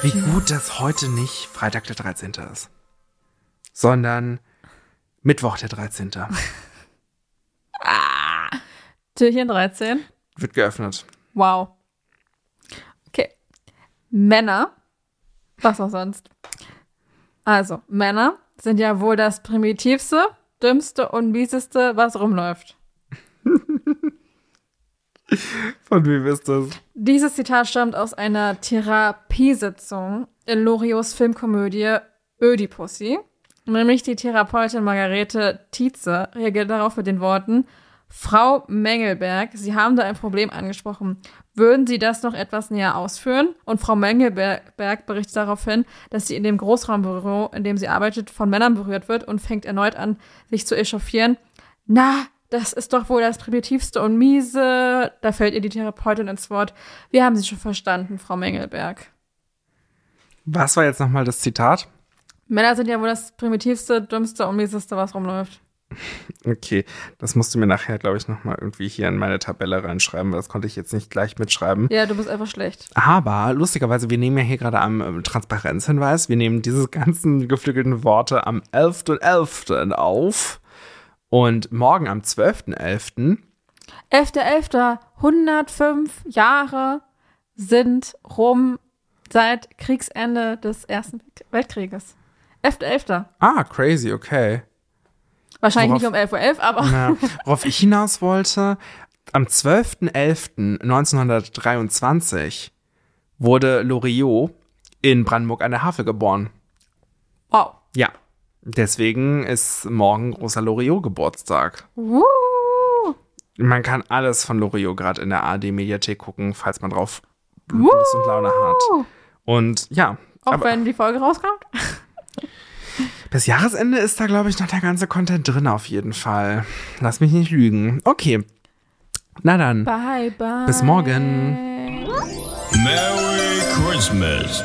Wie gut, dass heute nicht Freitag der 13. ist, sondern Mittwoch der 13. Türchen 13. Wird geöffnet. Wow. Okay. Männer. Was auch sonst. Also, Männer sind ja wohl das primitivste, dümmste und mieseste, was rumläuft. Von wem ist das? Dieses Zitat stammt aus einer Therapiesitzung in Loriots Filmkomödie Ödipussy. Nämlich die Therapeutin Margarete Tietze reagiert darauf mit den Worten, Frau Mengelberg, Sie haben da ein Problem angesprochen. Würden Sie das noch etwas näher ausführen? Und Frau Mengelberg berichtet daraufhin, dass sie in dem Großraumbüro, in dem sie arbeitet, von Männern berührt wird und fängt erneut an, sich zu echauffieren. Na, das ist doch wohl das primitivste und miese. Da fällt ihr die Therapeutin ins Wort. Wir haben Sie schon verstanden, Frau Mengelberg. Was war jetzt nochmal das Zitat? Männer sind ja wohl das primitivste, dümmste und mieseste, was rumläuft. Okay, das musst du mir nachher, glaube ich, nochmal irgendwie hier in meine Tabelle reinschreiben, weil das konnte ich jetzt nicht gleich mitschreiben. Ja, du bist einfach schlecht. Aber lustigerweise, wir nehmen ja hier gerade am ähm, Transparenzhinweis, wir nehmen diese ganzen geflügelten Worte am 11.11. .11. auf und morgen am 12.11. 11.11. 105 Jahre sind rum seit Kriegsende des Ersten Weltkrieges. 11.11. Ah, crazy, okay. Wahrscheinlich Worauf- nicht um 11.11 Uhr, aber Ja, worauf ich hinaus wollte, am 12.11.1923 wurde Loriot in Brandenburg an der Havel geboren. wow. Ja, deswegen ist morgen großer Loriot-Geburtstag. Woo. Man kann alles von Loriot gerade in der ARD-Mediathek gucken, falls man drauf Lust und Laune hat. Und ja, Auch aber wenn die Folge rauskommt. bis Jahresende ist da, glaube ich, noch der ganze Content drin auf jeden Fall. Lass mich nicht lügen. Okay, na dann. Bye, bye. Bis morgen. Merry Christmas.